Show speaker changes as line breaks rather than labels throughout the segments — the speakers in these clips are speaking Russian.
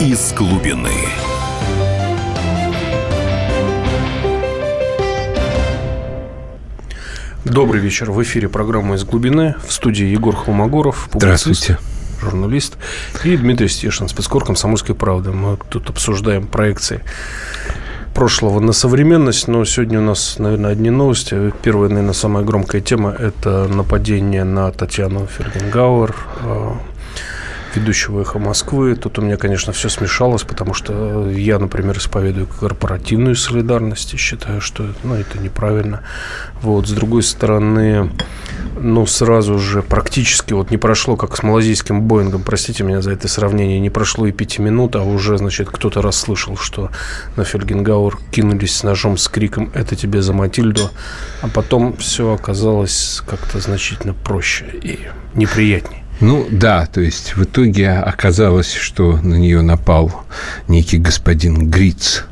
из глубины.
Добрый вечер. В эфире программа «Из глубины». В студии Егор Холмогоров,
Здравствуйте.
журналист, и Дмитрий Стешин, спецкор «Комсомольской правды». Мы тут обсуждаем проекции прошлого на современность, но сегодня у нас, наверное, одни новости. Первая, наверное, самая громкая тема – это нападение на Татьяну Фергенгауэр, э, ведущего «Эхо Москвы». Тут у меня, конечно, все смешалось, потому что я, например, исповедую корпоративную солидарность и считаю, что ну, это неправильно. Вот. С другой стороны, ну, сразу же практически вот не прошло, как с малазийским Боингом, простите меня за это сравнение, не прошло и пяти минут, а уже, значит, кто-то расслышал, что на Фельгенгауэр кинулись с ножом с криком «Это тебе за Матильду», а потом все оказалось как-то значительно проще и неприятнее.
Ну да, то есть в итоге оказалось, что на нее напал некий господин Гриц,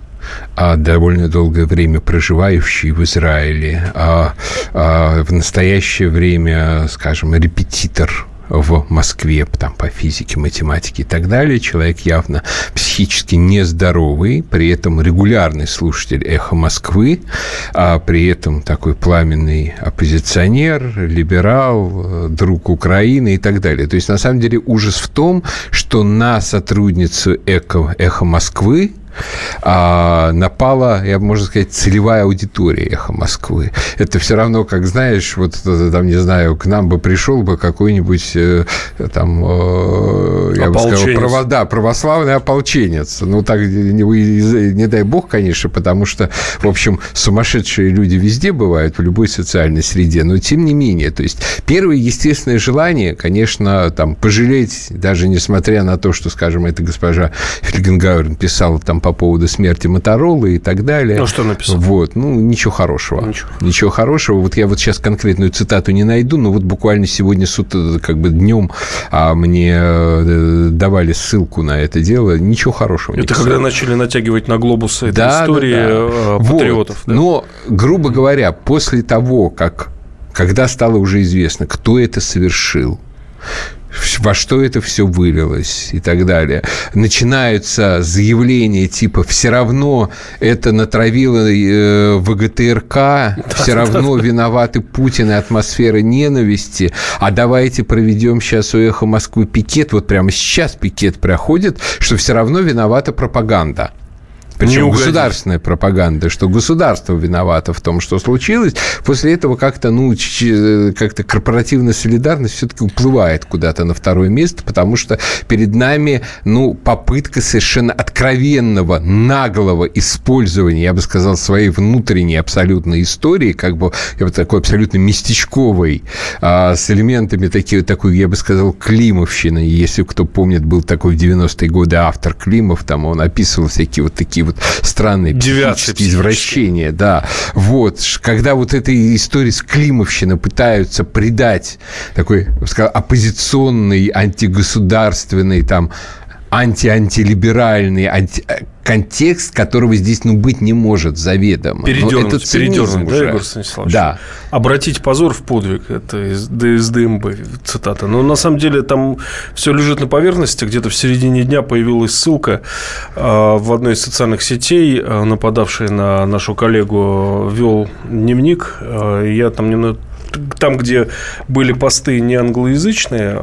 а довольно долгое время проживающий в Израиле, а, а в настоящее время, скажем, репетитор в Москве там, по физике, математике и так далее. Человек явно психически нездоровый, при этом регулярный слушатель «Эхо Москвы», а при этом такой пламенный оппозиционер, либерал, друг Украины и так далее. То есть, на самом деле, ужас в том, что на сотрудницу «Эхо, Эхо Москвы» а, напала, я можно сказать, целевая аудитория «Эхо Москвы». Это все равно, как знаешь, вот там, не знаю, к нам бы пришел бы какой-нибудь э, там, э, я бы сказал, право, да, православный ополченец. Ну, так, не, не дай бог, конечно, потому что, в общем, сумасшедшие люди везде бывают, в любой социальной среде, но тем не менее, то есть первое естественное желание, конечно, там, пожалеть, даже несмотря на то, что, скажем, эта госпожа Фельгенгауэр писала там по поводу смерти Моторола и так далее.
Ну, что написал?
Вот, ну, ничего хорошего. Ничего. ничего хорошего. Вот я вот сейчас конкретную цитату не найду, но вот буквально сегодня с как бы днем а, мне э, давали ссылку на это дело. Ничего хорошего.
Это когда начали натягивать на глобус этой да, истории да, да. Э, патриотов.
Вот. Да? Но, грубо говоря, после того, как когда стало уже известно, кто это совершил, во что это все вылилось и так далее. Начинаются заявления типа «все равно это натравило э, ВГТРК, все равно виноваты Путин и атмосфера ненависти, а давайте проведем сейчас у «Эхо Москвы» пикет, вот прямо сейчас пикет проходит, что все равно виновата пропаганда». Причем не государственная пропаганда, что государство виновато в том, что случилось. После этого как-то, ну, как-то корпоративная солидарность все-таки уплывает куда-то на второе место, потому что перед нами, ну, попытка совершенно откровенного, наглого использования, я бы сказал, своей внутренней абсолютной истории, как бы вот такой абсолютно местечковой, а, с элементами такие, такой, я бы сказал, климовщины. Если кто помнит, был такой в 90-е годы автор Климов, там он описывал всякие вот такие вот странные психические извращения, да. Вот, когда вот этой истории с Климовщиной пытаются придать такой, сказал, оппозиционный, антигосударственный там анти-антилиберальный, анти контекст, которого здесь ну, быть не может заведомо.
Передернуть, это передернуть, уже. да, Егор Станиславович?
Да.
Обратить позор в подвиг, это из ДСДМБ цитата. Но на самом деле там все лежит на поверхности. Где-то в середине дня появилась ссылка а, в одной из социальных сетей, а, нападавший на нашу коллегу вел дневник. Я там немного там, где были посты не англоязычные,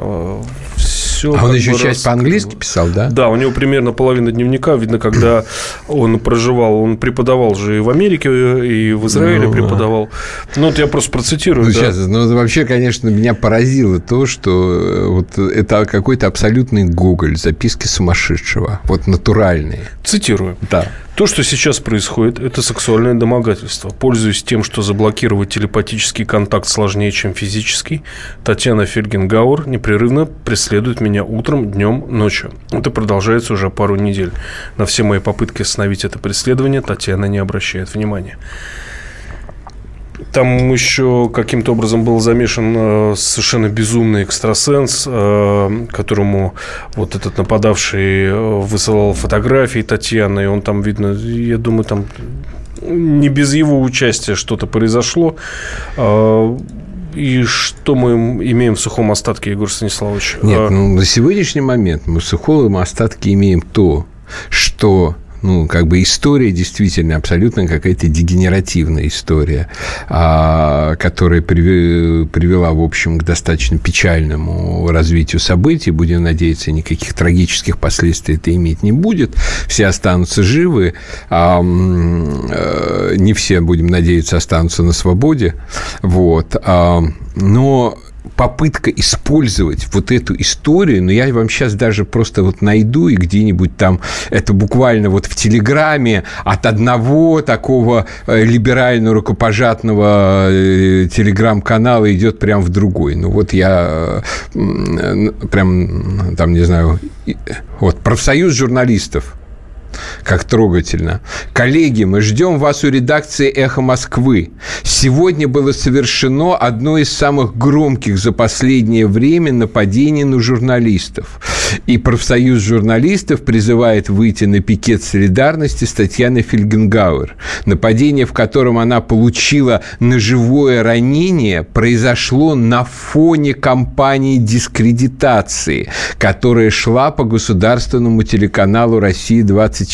все. А он еще раз... часть по-английски писал, да?
Да, у него примерно половина дневника. Видно, когда он проживал, он преподавал же и в Америке, и в Израиле ну, преподавал. Ну, вот я просто процитирую.
Ну, да. сейчас, ну, вообще, конечно, меня поразило то, что э, вот это какой-то абсолютный Гоголь, записки сумасшедшего, вот натуральные.
Цитирую.
Да.
То, что сейчас происходит, это сексуальное домогательство. Пользуясь тем, что заблокировать телепатический контакт сложнее, чем физический, Татьяна Фельгенгауэр непрерывно преследует меня утром, днем, ночью. Это продолжается уже пару недель. На все мои попытки остановить это преследование Татьяна не обращает внимания. Там еще каким-то образом был замешан э, совершенно безумный экстрасенс, э, которому вот этот нападавший э, высылал фотографии Татьяны, и он там, видно, я думаю, там не без его участия что-то произошло. И что мы имеем в сухом остатке, Егор Станиславович?
Нет, ну, на сегодняшний момент мы в сухом остатке имеем то, что ну, как бы история действительно абсолютно какая-то дегенеративная история, а, которая привела, в общем, к достаточно печальному развитию событий. Будем надеяться, никаких трагических последствий это иметь не будет. Все останутся живы, а э, не все, будем надеяться, останутся на свободе. Вот. А, но попытка использовать вот эту историю, но я вам сейчас даже просто вот найду и где-нибудь там, это буквально вот в Телеграме от одного такого э, либерального рукопожатного э, телеграм-канала идет прям в другой. Ну вот я э, прям там, не знаю, вот профсоюз журналистов как трогательно. Коллеги, мы ждем вас у редакции «Эхо Москвы». Сегодня было совершено одно из самых громких за последнее время нападений на журналистов. И профсоюз журналистов призывает выйти на пикет солидарности с Татьяной Фельгенгауэр. Нападение, в котором она получила ножевое ранение, произошло на фоне кампании дискредитации, которая шла по государственному телеканалу «Россия-24».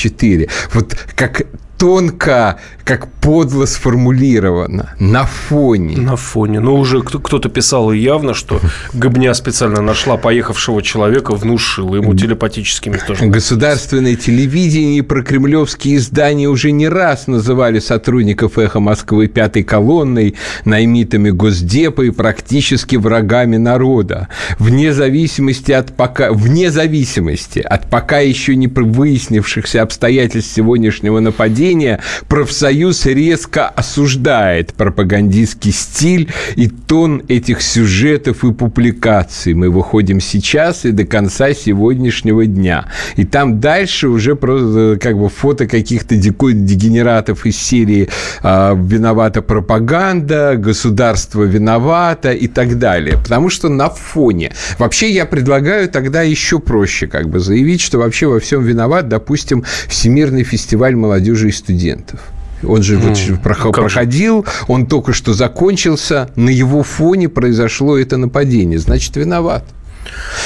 Вот как тонко, как подло сформулировано. На фоне.
На фоне. Но уже кто-то писал явно, что Гобня специально нашла поехавшего человека, внушила ему телепатическими тоже.
Государственное телевидение и прокремлевские издания уже не раз называли сотрудников «Эхо Москвы» пятой колонной, наймитами Госдепа и практически врагами народа. Вне зависимости от пока, вне зависимости от пока еще не выяснившихся обстоятельств сегодняшнего нападения, менее, профсоюз резко осуждает пропагандистский стиль и тон этих сюжетов и публикаций. Мы выходим сейчас и до конца сегодняшнего дня. И там дальше уже просто как бы фото каких-то дегенератов из серии а, «Виновата пропаганда», «Государство виновато» и так далее. Потому что на фоне. Вообще я предлагаю тогда еще проще как бы заявить, что вообще во всем виноват, допустим, Всемирный фестиваль молодежи и студентов. Он же mm. вот ну, проходил, он только что закончился, на его фоне произошло это нападение, значит, виноват.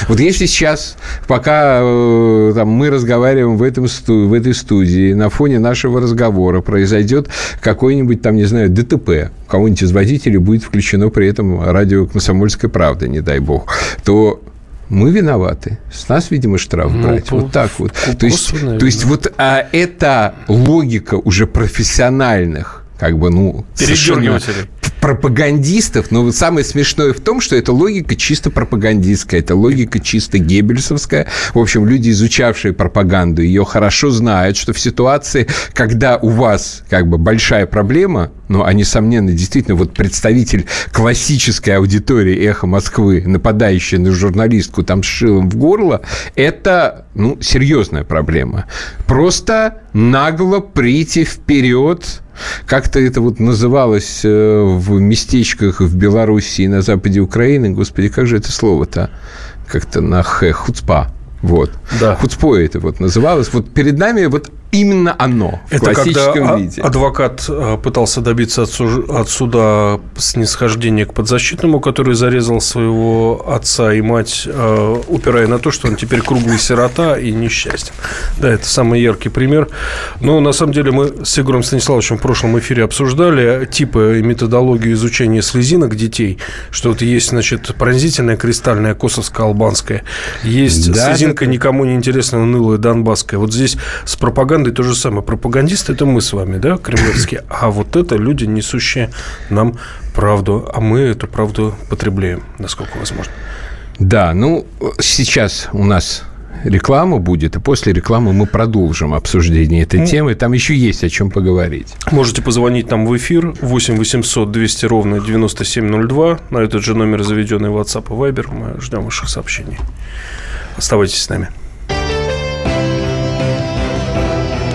Вот если сейчас, пока э, там, мы разговариваем в, этом, в этой студии, на фоне нашего разговора произойдет какой-нибудь там, не знаю, ДТП, у кого-нибудь из водителей будет включено при этом радио «Комсомольская правда», не дай бог, то мы виноваты. С нас, видимо, штраф ну, брать. По, вот так вот. То есть, то есть вот а, это логика уже профессиональных как бы, ну, пропагандистов, но самое смешное в том, что эта логика чисто пропагандистская, это логика чисто геббельсовская. В общем, люди, изучавшие пропаганду, ее хорошо знают, что в ситуации, когда у вас как бы большая проблема, ну, а несомненно, действительно, вот представитель классической аудитории «Эхо Москвы», нападающий на журналистку там с шилом в горло, это, ну, серьезная проблема. Просто нагло прийти вперед как-то это вот называлось э, в местечках в Беларуси и на западе Украины. Господи, как же это слово-то? Как-то на х, хуцпа. Вот. Да. Хуцпо это вот называлось. Вот перед нами вот именно оно в Это классическом
когда
виде.
адвокат э, пытался добиться от, суда снисхождения к подзащитному, который зарезал своего отца и мать, э, упирая на то, что он теперь круглый сирота и несчастен. Да, это самый яркий пример. Но на самом деле мы с Егором Станиславовичем в прошлом эфире обсуждали типы и методологию изучения слезинок детей, что вот есть, значит, пронзительная кристальная косовско-албанская, есть да, слезинка это... никому не интересная, унылая донбасская. Вот здесь с пропагандой пропагандой то же самое. Пропагандисты – это мы с вами, да, кремлевские. А вот это люди, несущие нам правду. А мы эту правду потребляем, насколько возможно.
Да, ну, сейчас у нас реклама будет, и после рекламы мы продолжим обсуждение этой ну, темы. Там еще есть о чем поговорить.
Можете позвонить нам в эфир 8 800 200 ровно 9702. На этот же номер заведенный WhatsApp и Viber. Мы ждем ваших сообщений. Оставайтесь с нами.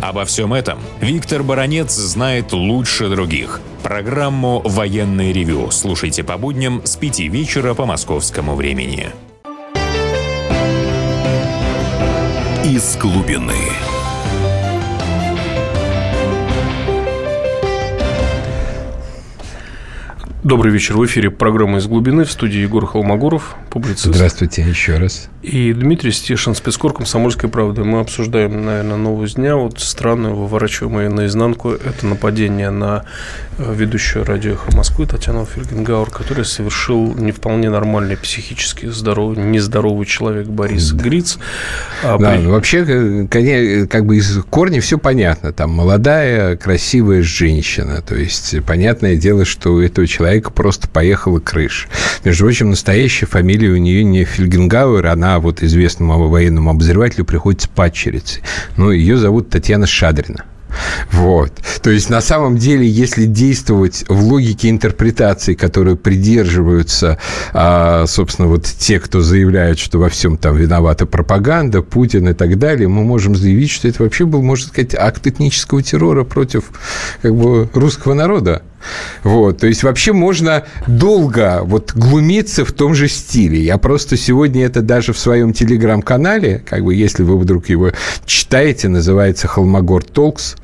Обо всем этом Виктор Баранец знает лучше других. Программу «Военный ревю» слушайте по будням с 5 вечера по московскому времени.
Из глубины.
Добрый вечер. В эфире программа «Из глубины» в студии Егор Холмогоров, публицист.
Здравствуйте еще раз.
И Дмитрий Стешин, спецкор «Комсомольской правды». Мы обсуждаем, наверное, новость дня. Вот странную, выворачиваемое наизнанку, это нападение на э, ведущую радио «Эхо Москвы» Татьяну Фельгенгауэр, который совершил не вполне нормальный психически здоровый, нездоровый человек Борис да. Гриц.
А да, при... вообще, э, как бы из корня все понятно. Там молодая, красивая женщина. То есть, понятное дело, что у этого человека просто поехала крыша. Между прочим, настоящая фамилия у нее не Фельгенгауэр, она вот известному военному обозревателю приходится падчерицей. Но ее зовут Татьяна Шадрина. Вот. То есть, на самом деле, если действовать в логике интерпретации, которую придерживаются, а, собственно, вот те, кто заявляют, что во всем там виновата пропаганда, Путин и так далее, мы можем заявить, что это вообще был, можно сказать, акт этнического террора против как бы, русского народа. Вот, то есть вообще можно долго вот глумиться в том же стиле. Я просто сегодня это даже в своем телеграм-канале, как бы если вы вдруг его читаете, называется Холмогор Толкс,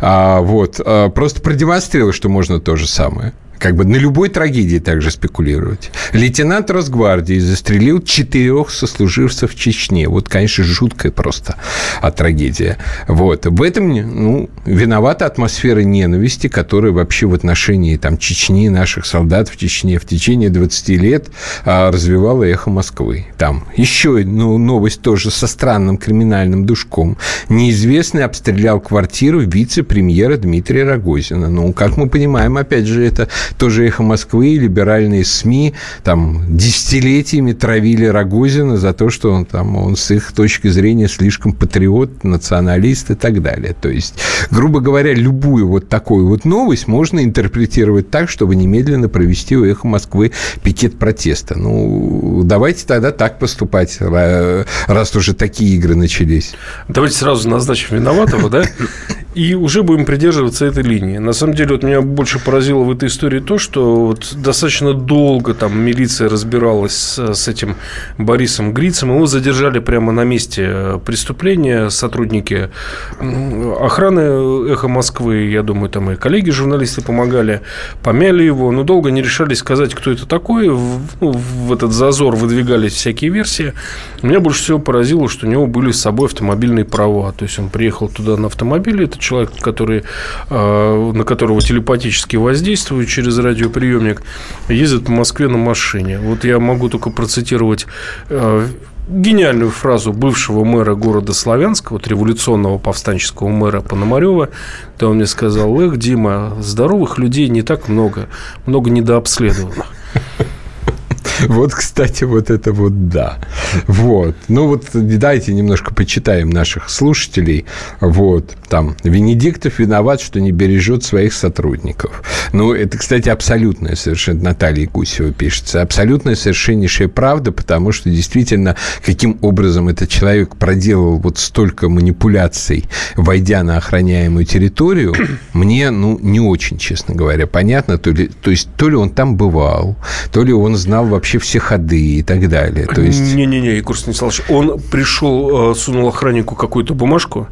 а, вот, а, просто продемонстрировал, что можно то же самое. Как бы на любой трагедии также спекулировать. Лейтенант Росгвардии застрелил четырех сослуживцев в Чечне. Вот, конечно, жуткая просто а, трагедия. Вот. В этом ну, виновата атмосфера ненависти, которая вообще в отношении там, Чечни, наших солдат в Чечне в течение 20 лет а, развивала эхо Москвы. Там еще ну, новость тоже со странным криминальным душком. Неизвестный обстрелял квартиру вице-премьера Дмитрия Рогозина. Ну, как мы понимаем, опять же, это тоже «Эхо Москвы», либеральные СМИ там десятилетиями травили Рогозина за то, что он там, он с их точки зрения слишком патриот, националист и так далее. То есть, грубо говоря, любую вот такую вот новость можно интерпретировать так, чтобы немедленно провести у «Эхо Москвы» пикет протеста. Ну, давайте тогда так поступать, раз уже такие игры начались.
Давайте сразу назначим виноватого, да? И уже будем придерживаться этой линии. На самом деле, вот меня больше поразило в этой истории то, что вот достаточно долго там милиция разбиралась с, с этим Борисом Грицем. Его задержали прямо на месте преступления сотрудники охраны «Эхо Москвы». Я думаю, там и коллеги-журналисты помогали. Помяли его, но долго не решались сказать, кто это такой. В, ну, в этот зазор выдвигались всякие версии. Меня больше всего поразило, что у него были с собой автомобильные права. То есть, он приехал туда на автомобиле, этот человек, который, а, на которого телепатически воздействуют через радиоприемник, ездит по Москве на машине. Вот я могу только процитировать а, гениальную фразу бывшего мэра города Славянска, вот революционного повстанческого мэра Пономарева, когда он мне сказал, эх, Дима, здоровых людей не так много, много недообследованных.
Вот, кстати, вот это вот да. Вот. Ну, вот дайте немножко почитаем наших слушателей. Вот. Там, Венедиктов виноват, что не бережет своих сотрудников. Ну, это, кстати, абсолютная совершенно, Наталья Гусева пишется, абсолютная совершеннейшая правда, потому что действительно, каким образом этот человек проделал вот столько манипуляций, войдя на охраняемую территорию, мне, ну, не очень, честно говоря, понятно, то, ли, то есть, то ли он там бывал, то ли он знал вообще вообще все ходы и так далее. То есть...
Не-не-не, Егор Станиславович, он пришел, э, сунул охраннику какую-то бумажку,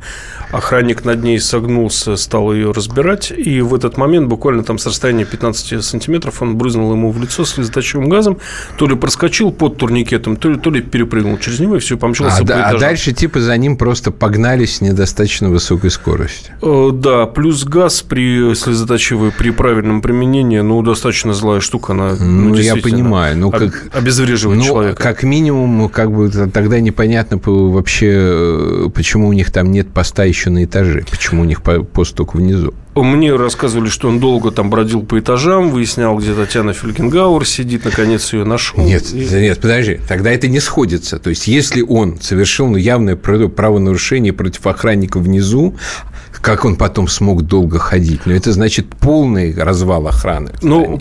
охранник над ней согнулся, стал ее разбирать, и в этот момент, буквально там с расстояния 15 сантиметров, он брызнул ему в лицо слезоточивым газом, то ли проскочил под турникетом, то ли, то ли перепрыгнул через него, и все, помчался
а, да, а дальше типа за ним просто погнались с недостаточно высокой скоростью.
Э, да, плюс газ при слезоточивой, при правильном применении, ну, достаточно злая штука, она,
ну, ну я понимаю, ну, как...
Обезвреживает ну, человека.
как минимум, как бы тогда непонятно вообще, э, почему у них там нет поста еще на этаже, почему у них пост только внизу.
Мне рассказывали, что он долго там бродил по этажам, выяснял, где Татьяна Фелькингауэр сидит, наконец ее нашел.
Нет, и... нет, подожди, тогда это не сходится. То есть, если он совершил ну, явное правонарушение против охранника внизу, как он потом смог долго ходить? Но ну, это значит полный развал охраны.
Ну,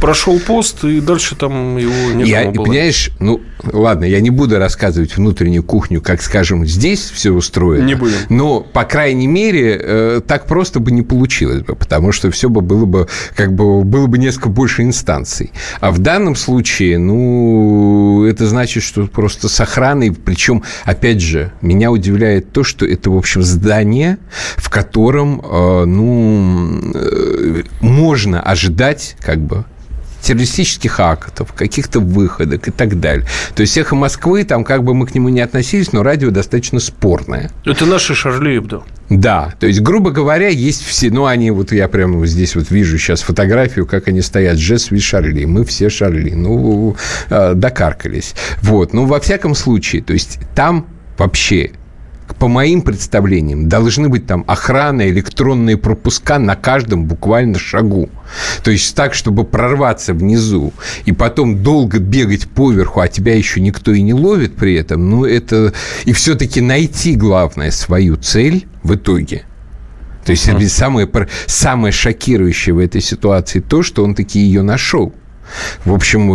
прошел пост, и дальше там его некому
я,
было.
Понимаешь, ну, ладно, я не буду рассказывать внутреннюю кухню, как, скажем, здесь все устроено.
Не будем.
Но, по крайней мере, э, так просто бы не получилось бы, потому что все бы было бы, как бы, было бы несколько больше инстанций. А в данном случае, ну, это значит, что просто с охраной, причем, опять же, меня удивляет то, что это, в общем, здание, в котором, э, ну, э, можно ожидать, как бы, террористических актов, каких-то выходок и так далее. То есть эхо Москвы, там как бы мы к нему не относились, но радио достаточно спорное.
Это наши Шарли Эбдо.
Да, то есть, грубо говоря, есть все, ну, они, вот я прямо вот здесь вот вижу сейчас фотографию, как они стоят, Джесс и Шарли, мы все Шарли, ну, э, докаркались. Вот, ну, во всяком случае, то есть, там вообще по моим представлениям, должны быть там охрана, электронные пропуска на каждом буквально шагу. То есть так, чтобы прорваться внизу и потом долго бегать поверху, а тебя еще никто и не ловит при этом, ну это... И все-таки найти, главное, свою цель в итоге – то есть самое, самое шокирующее в этой ситуации то, что он таки ее нашел. В общем,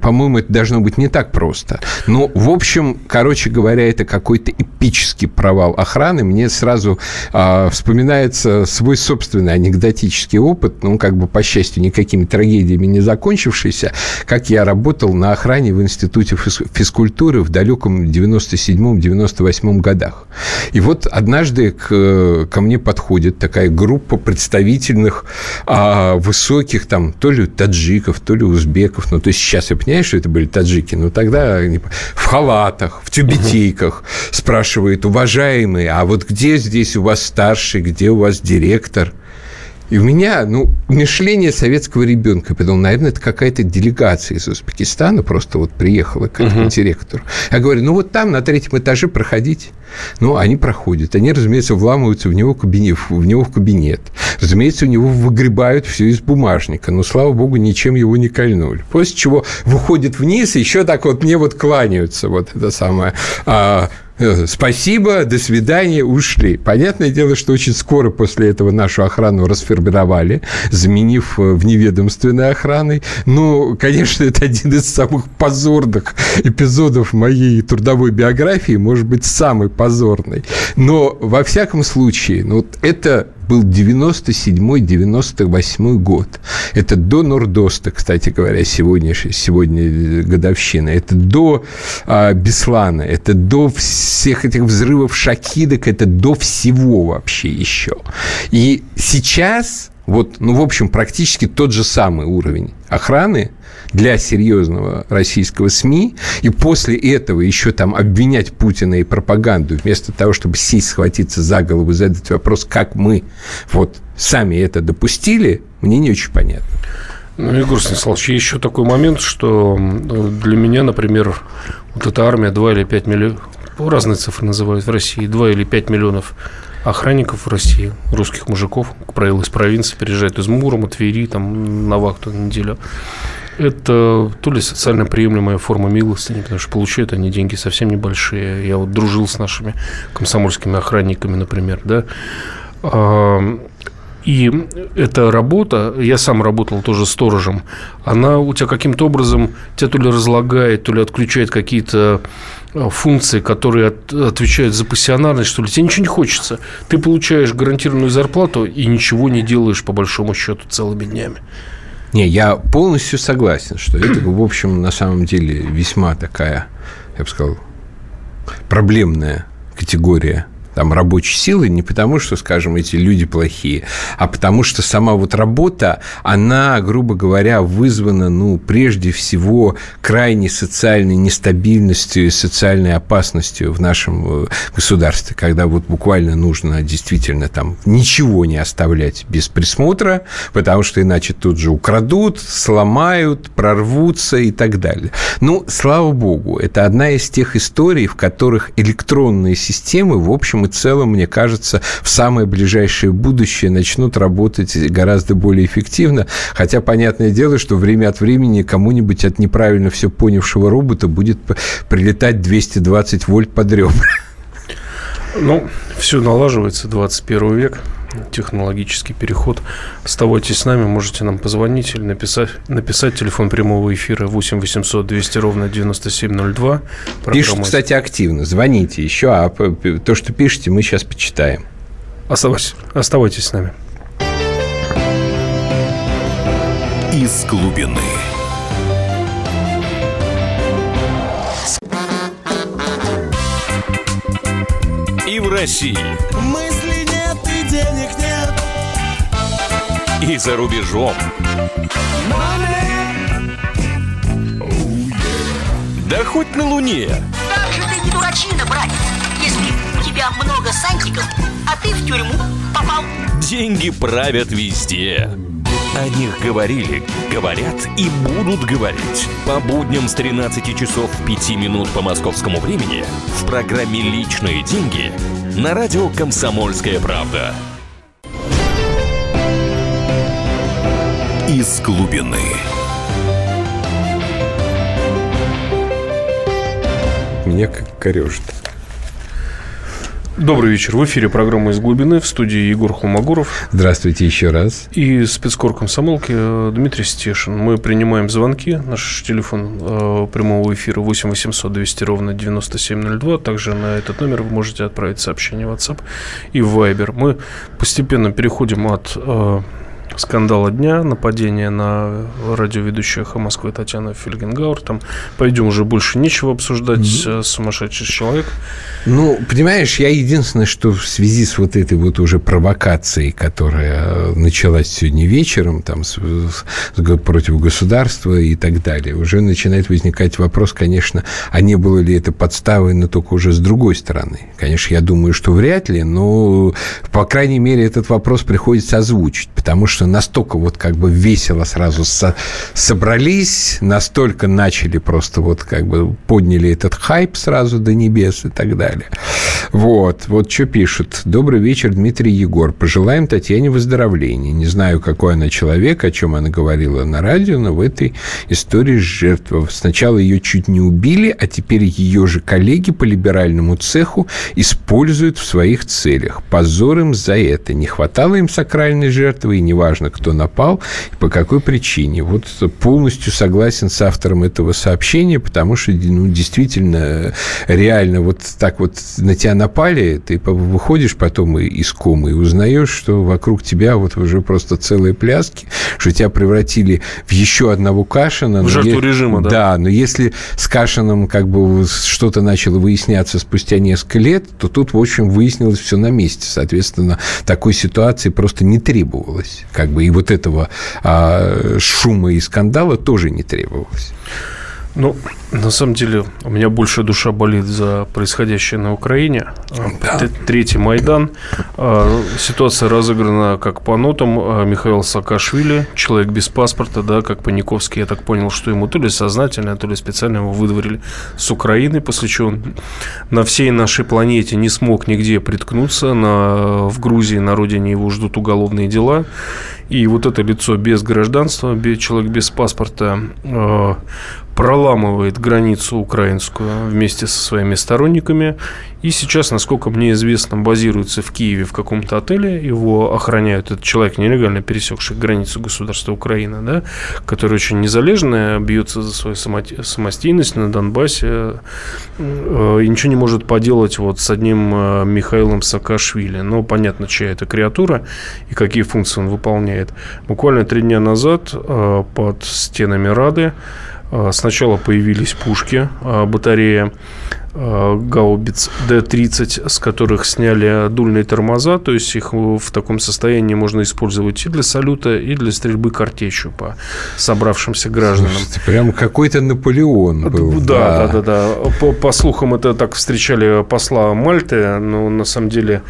по-моему, это должно быть не так просто. Но, в общем, короче говоря, это какой-то эпический провал охраны. Мне сразу а, вспоминается свой собственный анекдотический опыт, ну, как бы, по счастью, никакими трагедиями не закончившийся, как я работал на охране в Институте физкультуры в далеком 97-98 годах. И вот однажды к, ко мне подходит такая группа представительных а, высоких, там, то ли таджиков, таджиков, то ли узбеков. Ну, то есть сейчас я понимаю, что это были таджики, но тогда они в халатах, в тюбетейках спрашивают, уважаемые, а вот где здесь у вас старший, где у вас директор? И у меня, ну, мышление советского ребенка. Я наверное, это какая-то делегация из Узбекистана просто вот приехала к этому uh-huh. директору. Я говорю, ну, вот там на третьем этаже проходить. Ну, они проходят. Они, разумеется, вламываются в него, кабинет, в него в кабинет. Разумеется, у него выгребают все из бумажника. Но, слава богу, ничем его не кольнули. После чего выходит вниз, и еще так вот мне вот кланяются. Вот это самое. А, спасибо, до свидания, ушли. Понятное дело, что очень скоро после этого нашу охрану расформировали, заменив э, в неведомственной охраной. Ну, конечно, это один из самых позорных эпизодов моей трудовой биографии, может быть, самый позорный. Но, во всяком случае, ну, это был 97-98 год. Это до Нордоста, кстати говоря, сегодня, сегодня годовщина. Это до а, Беслана, это до всех этих взрывов Шакидок, это до всего вообще еще. И сейчас вот, ну, в общем, практически тот же самый уровень охраны для серьезного российского СМИ, и после этого еще там обвинять Путина и пропаганду, вместо того, чтобы сесть, схватиться за голову, задать вопрос, как мы вот сами это допустили, мне не очень понятно.
Ну, Егор Станиславович, еще такой момент, что для меня, например, вот эта армия 2 или 5 миллионов, разные цифры называют в России, 2 или 5 миллионов охранников в России, русских мужиков, как правило, из провинции, приезжают из Мурома, Твери, там, на вахту на неделю это то ли социально приемлемая форма милостыни, потому что получают они деньги совсем небольшие. Я вот дружил с нашими комсомольскими охранниками, например, да. И эта работа, я сам работал тоже сторожем, она у тебя каким-то образом тебя то ли разлагает, то ли отключает какие-то а, функции, которые от, отвечают за пассионарность, что ли, тебе ничего не хочется. Ты получаешь гарантированную зарплату и ничего не делаешь, по большому счету, целыми днями.
Не, я полностью согласен, что это, в общем, на самом деле весьма такая, я бы сказал, проблемная категория там, рабочей силы не потому, что, скажем, эти люди плохие, а потому что сама вот работа, она, грубо говоря, вызвана, ну, прежде всего, крайней социальной нестабильностью и социальной опасностью в нашем э, государстве, когда вот буквально нужно действительно там ничего не оставлять без присмотра, потому что иначе тут же украдут, сломают, прорвутся и так далее. Ну, слава богу, это одна из тех историй, в которых электронные системы, в общем, общем и целом, мне кажется, в самое ближайшее будущее начнут работать гораздо более эффективно. Хотя, понятное дело, что время от времени кому-нибудь от неправильно все понявшего робота будет прилетать 220 вольт под ребра.
Ну, все налаживается, 21 век. Технологический переход. Оставайтесь с нами, можете нам позвонить или написать, написать телефон прямого эфира 8 800 200 ровно 9702.
Пишут, кстати, активно. Звоните еще, а то, что пишете, мы сейчас почитаем.
Оставайтесь, оставайтесь с нами.
Из глубины.
И в России.
Мысли И
за рубежом. Да хоть на Луне.
Как же ты не дурачина, братец, если у тебя много сантиков, а ты в тюрьму попал.
Деньги правят везде. О них говорили, говорят и будут говорить. По будням с 13 часов 5 минут по московскому времени в программе «Личные деньги» на радио «Комсомольская правда».
Из глубины.
Меня как корежит.
Добрый вечер. В эфире программа «Из глубины» в студии Егор Холмогоров.
Здравствуйте еще раз.
И спецкор комсомолки Дмитрий Стешин. Мы принимаем звонки. Наш телефон э, прямого эфира 8 800 200 ровно 9702. Также на этот номер вы можете отправить сообщение в WhatsApp и в Viber. Мы постепенно переходим от э, скандала дня, нападение на радиоведущую «Эхо Москвы» Татьяну Фельгенгауэр. Там, пойдем, уже больше нечего обсуждать. Mm-hmm. Сумасшедший человек.
Ну, понимаешь, я единственное, что в связи с вот этой вот уже провокацией, которая началась сегодня вечером, там, с, с, против государства и так далее, уже начинает возникать вопрос, конечно, а не было ли это подставой, но только уже с другой стороны. Конечно, я думаю, что вряд ли, но, по крайней мере, этот вопрос приходится озвучить, потому что настолько вот как бы весело сразу со собрались, настолько начали просто вот как бы подняли этот хайп сразу до небес и так далее. Вот, вот что пишут. Добрый вечер, Дмитрий Егор. Пожелаем Татьяне выздоровления. Не знаю, какой она человек, о чем она говорила на радио, но в этой истории жертва. Сначала ее чуть не убили, а теперь ее же коллеги по либеральному цеху используют в своих целях. Позор им за это. Не хватало им сакральной жертвы, и неважно, неважно, кто напал и по какой причине. Вот полностью согласен с автором этого сообщения, потому что ну, действительно реально вот так вот на тебя напали, ты выходишь потом из комы и узнаешь, что вокруг тебя вот уже просто целые пляски, что тебя превратили в еще одного Кашина.
В жертву режима, да?
Да, но если с Кашином как бы что-то начало выясняться спустя несколько лет, то тут, в общем, выяснилось все на месте. Соответственно, такой ситуации просто не требовалось как бы и вот этого а, шума и скандала тоже не требовалось.
Ну, на самом деле, у меня больше душа болит за происходящее на Украине. Да. Третий Майдан. А, ситуация разыграна как по нотам. А, Михаил Саакашвили, человек без паспорта, да, как Паниковский, я так понял, что ему то ли сознательно, то ли специально его выдворили с Украины, после чего он на всей нашей планете не смог нигде приткнуться. На, в Грузии, на родине его ждут уголовные дела. И вот это лицо без гражданства, человек без паспорта, а, проламывает границу украинскую вместе со своими сторонниками. И сейчас, насколько мне известно, базируется в Киеве в каком-то отеле. Его охраняют. Этот человек, нелегально пересекший границу государства Украина, да, который очень незалежный, бьется за свою самостийность на Донбассе э, и ничего не может поделать вот с одним э, Михаилом Саакашвили. Но понятно, чья это креатура и какие функции он выполняет. Буквально три дня назад э, под стенами Рады а, сначала появились пушки, а, батарея гаубиц Д-30, с которых сняли дульные тормоза, то есть их в таком состоянии можно использовать и для салюта, и для стрельбы картечью по собравшимся гражданам. Слушайте,
прям какой-то Наполеон был.
Да, да, да, да. По, по слухам, это так встречали посла Мальты, но на самом деле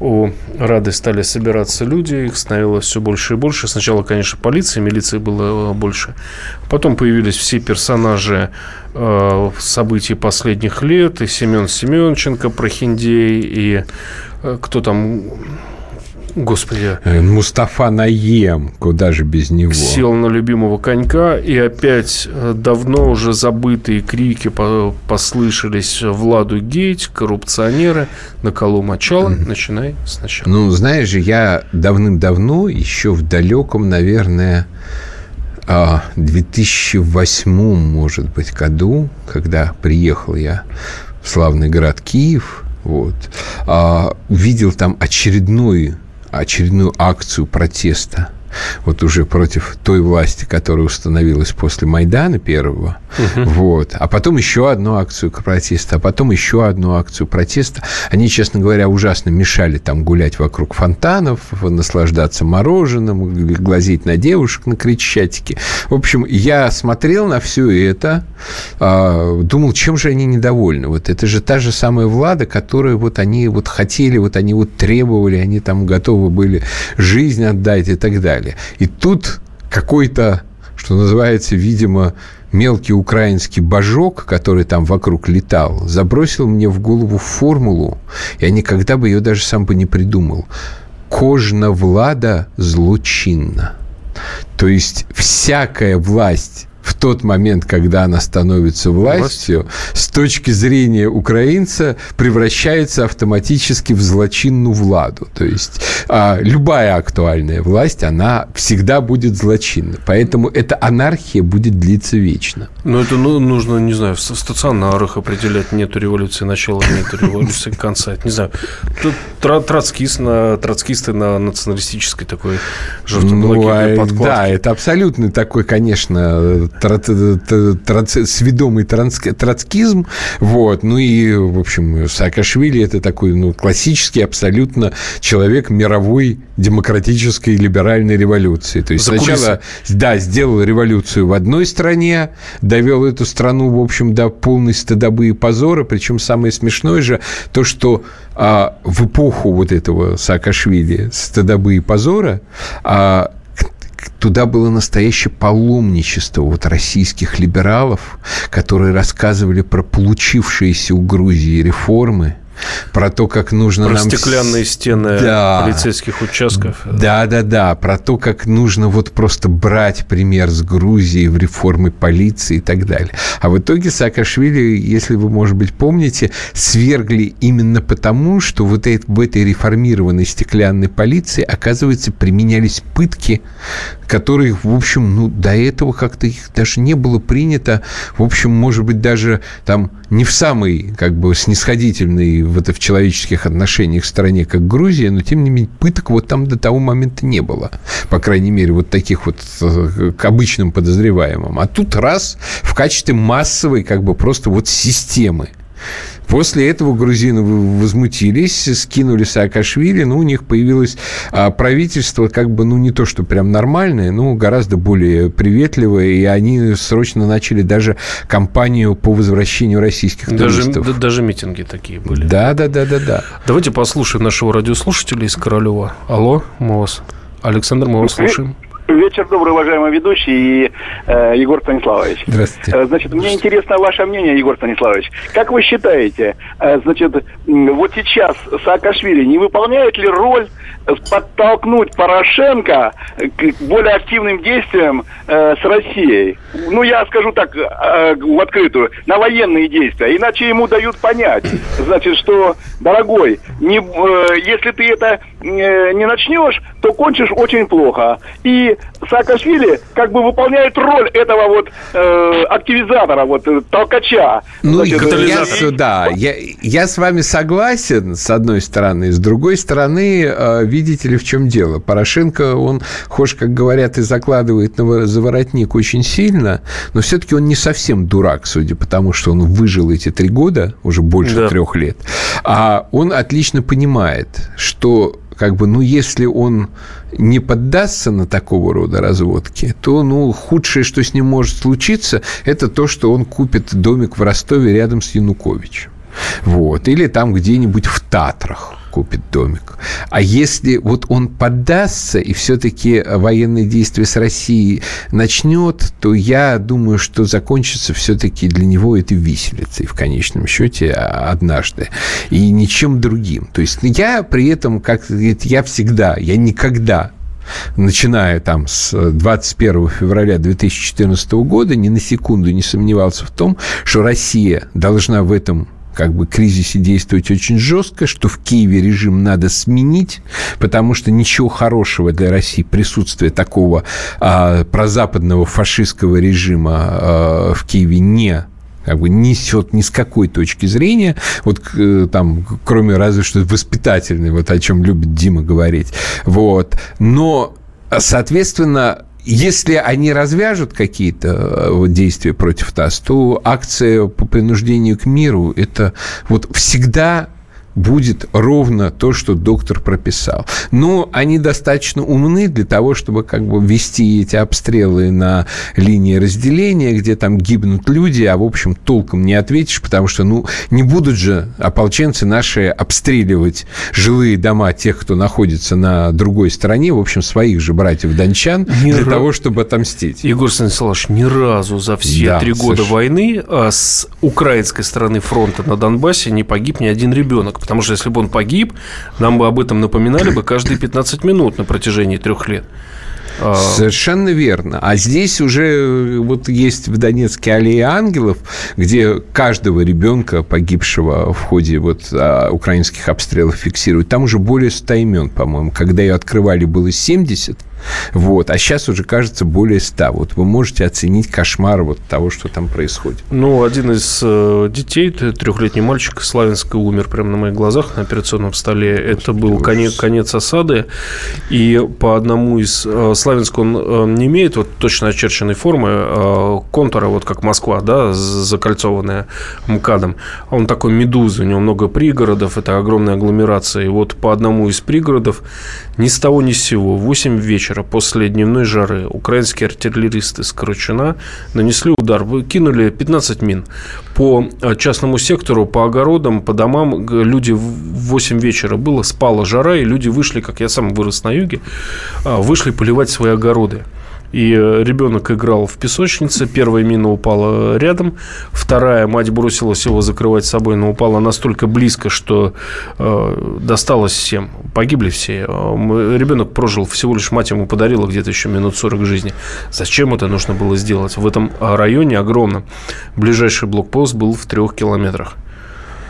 у Рады стали собираться люди, их становилось все больше и больше. Сначала, конечно, полиции, милиции было э, больше. Потом появились все персонажи э, событий последних лет. И Семен Семенченко, Прохиндей, и э, кто там Господи.
Э, Мустафа Наем, куда же без него?
Сел на любимого конька, и опять давно уже забытые крики по- послышались Владу Гейт, коррупционеры, на колу мочала, начинай сначала.
Ну, знаешь же, я давным-давно, еще в далеком, наверное, 2008, может быть, году, когда приехал я в славный город Киев, вот, а, увидел там очередную, очередную акцию протеста вот уже против той власти, которая установилась после Майдана первого, вот, а потом еще одну акцию протеста, а потом еще одну акцию протеста. Они, честно говоря, ужасно мешали там гулять вокруг фонтанов, наслаждаться мороженым, глазеть на девушек на Крещатике. В общем, я смотрел на все это, а, думал, чем же они недовольны. Вот это же та же самая Влада, которую вот они вот хотели, вот они вот требовали, они там готовы были жизнь отдать и так далее. И тут какой-то, что называется, видимо, мелкий украинский божок, который там вокруг летал, забросил мне в голову формулу, я никогда бы ее даже сам бы не придумал. Кожна влада злочинна. То есть всякая власть в тот момент, когда она становится властью, с точки зрения украинца превращается автоматически в злочинную владу. То есть а, любая актуальная власть, она всегда будет злочинна. Поэтому эта анархия будет длиться вечно.
Ну, это ну, нужно, не знаю, в стационарах определять нету революции начала, нету революции конца. Не знаю, тут троцкист на, троцкисты на националистической такой жовто-блокетной
а,
подкладке.
да, это абсолютно такой, конечно, сведомый транс- троцкизм. Вот. Ну и, в общем, Саакашвили – это такой ну, классический абсолютно человек мировой демократической либеральной революции. То есть
За кулисы.
сначала, да, сделал революцию в одной стране, довел эту страну, в общем, до полной стыдобы и позора. Причем самое смешное же то, что а, в эпоху вот этого Саакашвили стыдобы и позора а, Туда было настоящее паломничество вот российских либералов, которые рассказывали про получившиеся у Грузии реформы, про то, как нужно
Про
нам...
стеклянные стены
Да.
полицейских участков.
Да, да, да, про то, как нужно вот просто брать пример с Грузии в реформе полиции и так далее. А в итоге Саакашвили, если вы, может быть, помните, свергли именно потому, что вот эт- в этой реформированной стеклянной полиции, оказывается, применялись пытки, которые, в общем, ну, до этого как-то их даже не было принято. В общем, может быть, даже там не в самой, как бы, снисходительной в, это, в человеческих отношениях стране, как Грузия, но, тем не менее, пыток вот там до того момента не было. По крайней мере, вот таких вот э, к обычным подозреваемым. А тут раз в качестве массовой, как бы, просто вот системы. После этого грузины возмутились, скинули Саакашвили, ну, у них появилось а, правительство, как бы, ну, не то, что прям нормальное, но гораздо более приветливое, и они срочно начали даже кампанию по возвращению российских
Даже,
туристов.
да- даже митинги такие были.
Да, да, да, да, да.
Давайте послушаем нашего радиослушателя из Королева. Алло, мы вас. Александр, мы вас слушаем.
Вечер добрый, уважаемый ведущий и э, Егор Станиславович.
Здравствуйте.
Э, Значит, мне интересно ваше мнение, Егор Станиславович. Как вы считаете, э, значит, вот сейчас Саакашвили не выполняет ли роль э, подтолкнуть Порошенко к более активным действиям э, с Россией? Ну, я скажу так, э, в открытую, на военные действия. Иначе ему дают понять, значит, что, дорогой, не, э, если ты это не начнешь, то кончишь очень плохо. И Саакашвили как бы выполняет роль этого вот э, активизатора, вот э, толкача.
Ну,
Значит,
и я,
э,
да, я, я с вами согласен, с одной стороны. С другой стороны, э, видите ли, в чем дело. Порошенко, он, хошь, как говорят, и закладывает на во- за воротник очень сильно, но все-таки он не совсем дурак, судя по тому, что он выжил эти три года, уже больше
Да.
трех лет. А он отлично понимает, что как бы, ну, если он не поддастся на такого рода разводки, то, ну, худшее, что с ним может случиться, это то, что он купит домик в Ростове рядом с Януковичем. Вот. Или там где-нибудь в Татрах купит домик. А если вот он поддастся и все-таки военные действия с Россией начнет, то я думаю, что закончится все-таки для него это виселицей в конечном счете однажды. И ничем другим. То есть я при этом, как я всегда, я никогда начиная там с 21 февраля 2014 года, ни на секунду не сомневался в том, что Россия должна в этом как бы кризисе действовать очень жестко, что в Киеве режим надо сменить, потому что ничего хорошего для России присутствие такого а, прозападного фашистского режима а, в Киеве не как бы несет ни с какой точки зрения, вот э, там, кроме разве что воспитательной, вот о чем любит Дима говорить. Вот. Но, соответственно, если они развяжут какие-то э, действия против нас, то акция по принуждению к миру – это вот всегда будет ровно то, что доктор прописал. Но они достаточно умны для того, чтобы как бы вести эти обстрелы на линии разделения, где там гибнут люди, а в общем толком не ответишь, потому что, ну, не будут же ополченцы наши обстреливать жилые дома тех, кто находится на другой стороне, в общем, своих же братьев-дончан, ни для ра... того, чтобы отомстить.
Егор Станиславович, ни разу за все да, три года совершенно. войны а с украинской стороны фронта на Донбассе не погиб ни один ребенок. Потому что если бы он погиб, нам бы об этом напоминали бы каждые 15 минут на протяжении трех лет.
А, Совершенно верно. А здесь уже э, вот есть в Донецке аллея ангелов, где каждого ребенка, погибшего в ходе вот а, украинских обстрелов, фиксируют. Там уже более 100 имен, по-моему. Когда ее открывали, было 70. Вот. А сейчас уже, кажется, более 100. Вот вы можете оценить кошмар вот того, что там происходит.
Ну, один из э, детей, трехлетний мальчик, Славянска, умер прямо на моих глазах на операционном столе. Это был конец, конец осады. И по одному из... Э, Славянск, он э, не имеет вот точно очерченной формы э, контура, вот как Москва, да, закольцованная МКАДом. Он такой медуза, у него много пригородов, это огромная агломерация. И вот по одному из пригородов ни с того ни с сего, в 8 вечера после дневной жары украинские артиллеристы с Корочуна нанесли удар, кинули 15 мин по э, частному сектору, по огородам, по домам. Люди в 8 вечера было, спала жара, и люди вышли, как я сам вырос на юге, а, вышли поливать свои огороды. И э, ребенок играл в песочнице. Первая мина упала рядом. Вторая мать бросилась его закрывать собой, но упала настолько близко, что э, досталось всем. Погибли все. Э, ребенок прожил всего лишь мать ему подарила где-то еще минут 40 жизни. Зачем это нужно было сделать? В этом районе огромном ближайший блокпост был в трех километрах.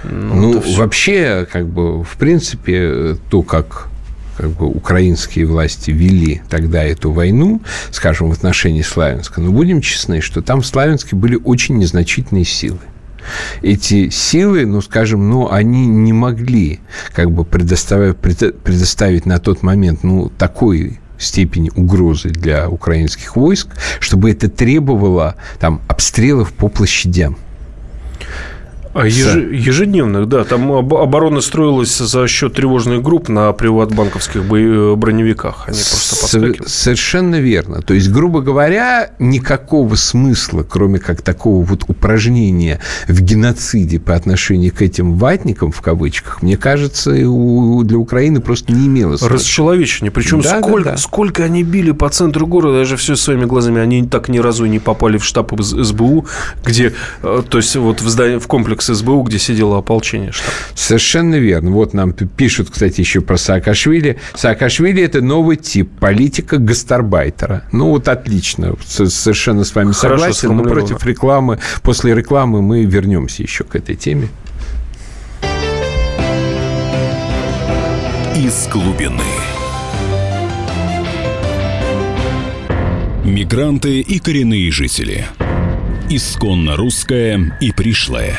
Ну, ну вообще, как бы, в принципе, то, как как бы украинские власти вели тогда эту войну, скажем, в отношении Славянска, но будем честны, что там в Славянске были очень незначительные силы эти силы, ну, скажем, ну, они не могли как бы предоставить, предоставить на тот момент, ну, такой степени угрозы для украинских войск, чтобы это требовало там обстрелов по площадям.
А еж... Ежедневных, да. Там оборона строилась за счет тревожных групп на приватбанковских э, броневиках. Они просто подскакивали.
Совершенно верно. То есть, грубо говоря, никакого смысла, кроме как такого вот упражнения в геноциде по отношению к этим ватникам, в кавычках, мне кажется, у, для Украины просто не имело
смысла. Расчеловечение. Причем да, сколько, да, да. сколько они били по центру города, даже все своими глазами. Они так ни разу не попали в штаб СБУ, где, э, то есть, вот в, здании, в комплекс комплекс СБУ, где сидело ополчение. Штаб.
Совершенно верно. Вот нам пишут, кстати, еще про Саакашвили. Саакашвили – это новый тип политика гастарбайтера. Ну, вот отлично. Совершенно с вами Хорошо согласен. Но против рекламы, после рекламы мы вернемся еще к этой теме.
Из глубины. Мигранты и коренные жители. Исконно русская и пришлая.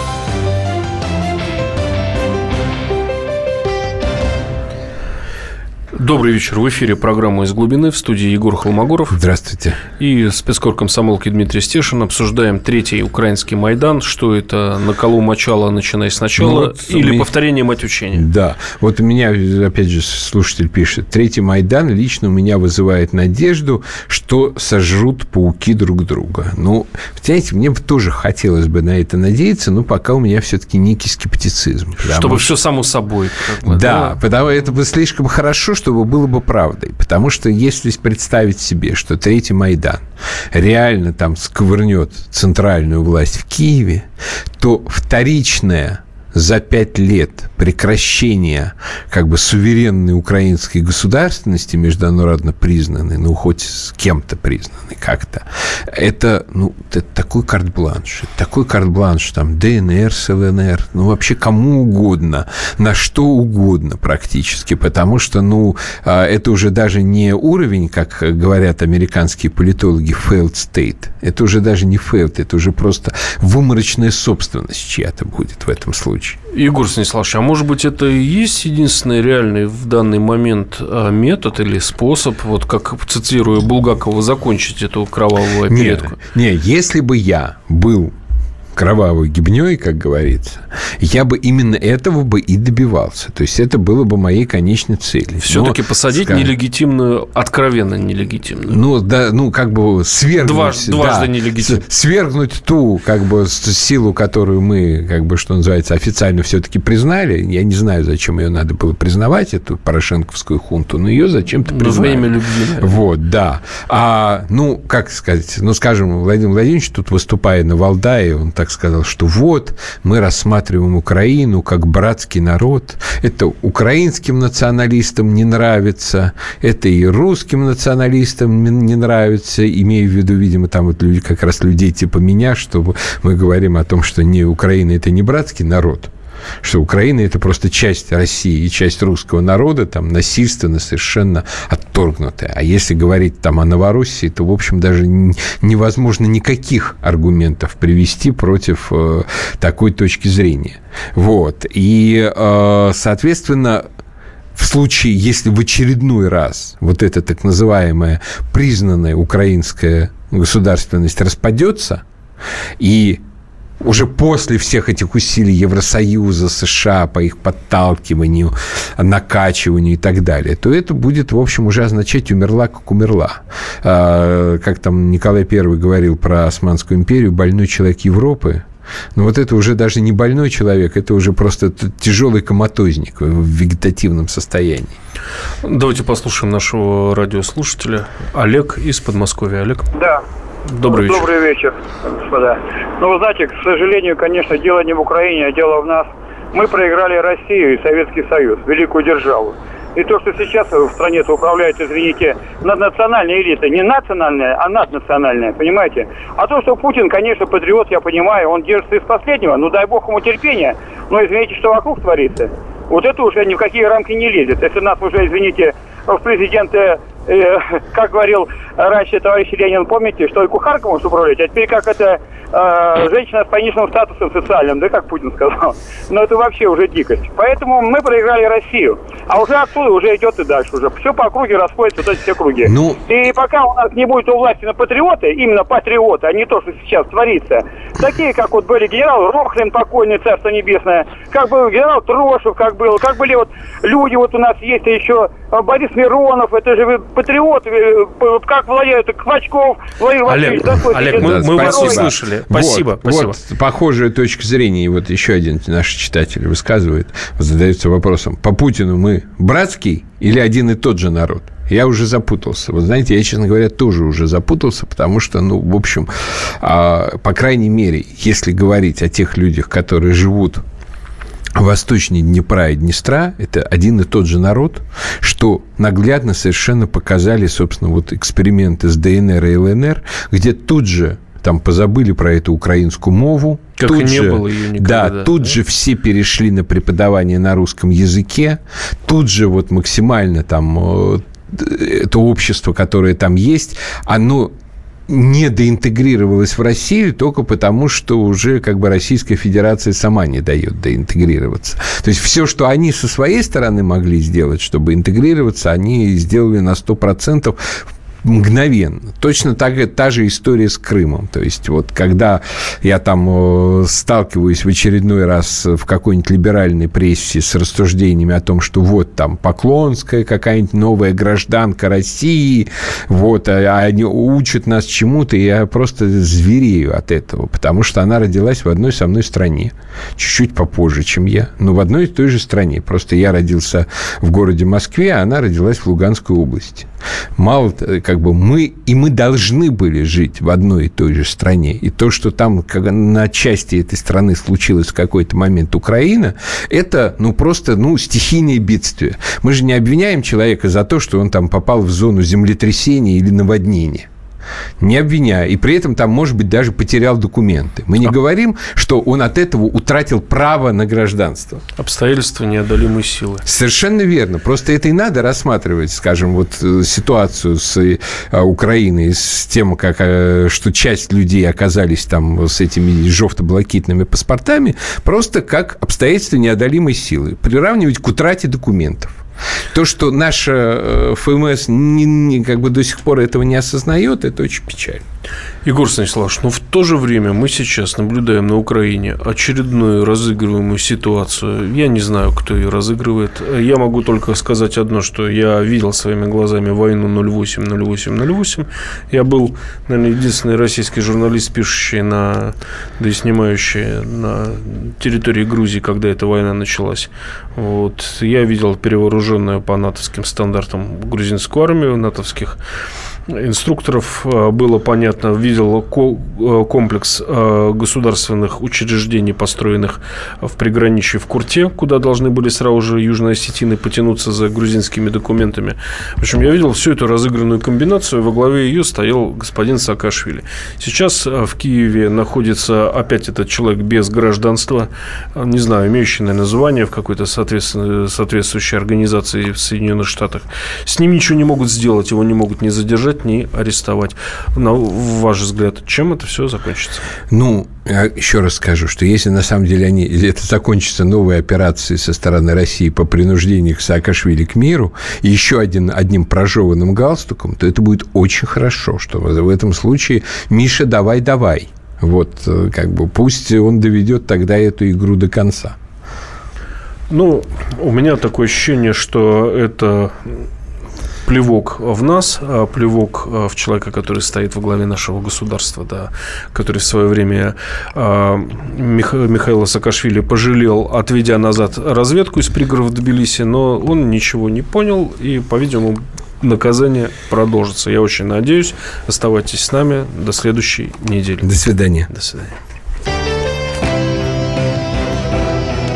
Добрый вечер. В эфире программа «Из глубины» в студии Егор Холмогоров.
Здравствуйте.
И спецкор комсомолки Дмитрий Стешин. Обсуждаем третий украинский Майдан. Что это? На колу мочала, начиная сначала?
Ну, вот
или
меня...
повторение мать учения?
Да. Вот у меня, опять же, слушатель пишет. Третий Майдан лично у меня вызывает надежду, что сожрут пауки друг друга. Ну, знаете, мне бы тоже хотелось бы на это надеяться, но пока у меня все-таки некий скептицизм.
Чтобы что... все само собой.
Как бы, да, да, потому это бы слишком хорошо, чтобы было бы правдой. Потому что если представить себе, что Третий Майдан реально там сковырнет центральную власть в Киеве, то вторичная за пять лет прекращения как бы суверенной украинской государственности, международно признанной, ну, хоть с кем-то признанной как-то, это, ну, это такой карт-бланш. Такой карт-бланш, там, ДНР с ЛНР, ну, вообще кому угодно, на что угодно практически, потому что, ну, а, это уже даже не уровень, как говорят американские политологи, failed state. Это уже даже не failed, это уже просто выморочная собственность чья-то будет в этом случае случае.
Егор Станиславович, а может быть это и есть единственный реальный в данный момент а, метод или способ, вот как цитируя Булгакова, закончить эту кровавую оперетку?
Не, не, если бы я был кровавой гибней, как говорится, я бы именно этого бы и добивался. То есть это было бы моей конечной целью.
Все-таки посадить скажем, нелегитимную, откровенно нелегитимную.
Ну, да, ну, как бы свергнуть...
Дваж,
да,
дважды нелегитимную.
Свергнуть ту, как бы, силу, которую мы, как бы, что называется, официально все-таки признали. Я не знаю, зачем ее надо было признавать, эту порошенковскую хунту, но ее зачем-то признали.
во имя любви.
Вот, да. А, ну, как сказать, ну, скажем, Владимир Владимирович тут выступая на Валдае, он так сказал, что вот мы рассматриваем Украину как братский народ. Это украинским националистам не нравится, это и русским националистам не нравится, имея в виду, видимо, там вот люди, как раз людей типа меня, чтобы мы говорим о том, что не Украина – это не братский народ – что Украина – это просто часть России и часть русского народа, там, насильственно совершенно отторгнутая. А если говорить там о Новороссии, то, в общем, даже невозможно никаких аргументов привести против э, такой точки зрения. Вот. И, э, соответственно, в случае, если в очередной раз вот эта так называемая признанная украинская государственность распадется, и уже после всех этих усилий Евросоюза, США по их подталкиванию, накачиванию и так далее, то это будет, в общем, уже означать «умерла, как умерла». А, как там Николай I говорил про Османскую империю, больной человек Европы, но вот это уже даже не больной человек, это уже просто тяжелый коматозник в вегетативном состоянии.
Давайте послушаем нашего радиослушателя. Олег из Подмосковья. Олег.
Да,
Добрый вечер.
Добрый вечер, господа. Ну, вы знаете, к сожалению, конечно, дело не в Украине, а дело в нас. Мы проиграли Россию и Советский Союз, великую державу. И то, что сейчас в стране управляет, извините, наднациональная элита, не национальная, а наднациональная, понимаете? А то, что Путин, конечно, патриот, я понимаю, он держится из последнего, ну дай бог ему терпения, но извините, что вокруг творится. Вот это уже ни в какие рамки не лезет. Если нас уже, извините, в президенты э, как говорил раньше товарищ Ленин, помните, что и кухарка может управлять, а теперь как это э, женщина с пониженным статусом социальным, да, как Путин сказал. Но это вообще уже дикость. Поэтому мы проиграли Россию. А уже отсюда уже идет и дальше уже. Все по округе расходятся вот эти все круги. Ну... И пока у нас не будет у власти на патриоты, именно патриоты, а не то, что сейчас творится, такие, как вот были генерал Рохлин, покойный, царство небесное, как был генерал Трошев, как был, как были вот люди, вот у нас есть еще э, Борис Миронов, это же патриот, э, как владеют Квачков, Владимир
Олег, Олег, мы, мы вас услышали. Спасибо,
вот, спасибо. Вот похожая точка зрения, и вот еще один наш читатель высказывает, задается вопросом, по Путину мы братский или один и тот же народ? Я уже запутался. Вы знаете, я, честно говоря, тоже уже запутался, потому что, ну, в общем, а, по крайней мере, если говорить о тех людях, которые живут восточнее Днепра и Днестра – это один и тот же народ, что наглядно совершенно показали, собственно, вот эксперименты с ДНР и ЛНР, где тут же там позабыли про эту украинскую мову.
Как
тут
и
же,
не было ее никогда.
Да, тут да? же все перешли на преподавание на русском языке. Тут же вот максимально там э, это общество, которое там есть, оно не доинтегрировалась в Россию только потому, что уже как бы Российская Федерация сама не дает доинтегрироваться. То есть все, что они со своей стороны могли сделать, чтобы интегрироваться, они сделали на 100% мгновенно. Точно так, та же история с Крымом. То есть вот когда я там сталкиваюсь в очередной раз в какой-нибудь либеральной прессе с рассуждениями о том, что вот там Поклонская какая-нибудь новая гражданка России, вот, а, а они учат нас чему-то, и я просто зверею от этого, потому что она родилась в одной со мной стране, чуть-чуть попозже, чем я, но в одной и той же стране. Просто я родился в городе Москве, а она родилась в Луганской области. Мало, как бы мы, и мы должны были жить в одной и той же стране. И то, что там как, на части этой страны случилось в какой-то момент Украина, это, ну, просто, ну, стихийное бедствие. Мы же не обвиняем человека за то, что он там попал в зону землетрясения или наводнения не обвиняя, и при этом там, может быть, даже потерял документы. Мы не а... говорим, что он от этого утратил право на гражданство.
Обстоятельства неодолимой силы.
Совершенно верно. Просто это и надо рассматривать, скажем, вот э, ситуацию с э, Украиной, с тем, как, э, что часть людей оказались там с этими желто-блокитными паспортами, просто как обстоятельства неодолимой силы. Приравнивать к утрате документов. То, что наша э, ФМС не, не, как бы до сих пор этого не осознает, это очень печально.
Егор Станиславович, но в то же время мы сейчас наблюдаем на Украине очередную разыгрываемую ситуацию. Я не знаю, кто ее разыгрывает. Я могу только сказать одно, что я видел своими глазами войну 08-08-08. Я был, наверное, единственный российский журналист, пишущий на, да и снимающий на территории Грузии, когда эта война началась. Вот. Я видел перевооруженную по натовским стандартам грузинскую армию натовских инструкторов э, было понятно, видел э, комплекс э, государственных учреждений, построенных в приграничье в Курте, куда должны были сразу же южные осетины потянуться за грузинскими документами. В общем, я видел всю эту разыгранную комбинацию, во главе ее стоял господин Саакашвили. Сейчас в Киеве находится опять этот человек без гражданства, не знаю, имеющий, наверное, звание в какой-то соответствующей организации в Соединенных Штатах. С ним ничего не могут сделать, его не могут не задержать, задержать, ни арестовать. На ваш взгляд, чем это все закончится?
Ну, я еще раз скажу, что если на самом деле они, это закончится новой операцией со стороны России по принуждению к Саакашвили к миру, еще один, одним прожеванным галстуком, то это будет очень хорошо, что в этом случае Миша, давай, давай. Вот, э, как бы, пусть он доведет тогда эту игру до конца.
Ну, у меня такое ощущение, что это плевок в нас, а плевок а, в человека, который стоит во главе нашего государства, да, который в свое время э, Мих, Михаила Саакашвили пожалел, отведя назад разведку из пригородов Тбилиси, но он ничего не понял и, по-видимому, наказание продолжится. Я очень надеюсь. Оставайтесь с нами до следующей недели.
До свидания.
До свидания.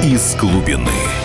Из глубины.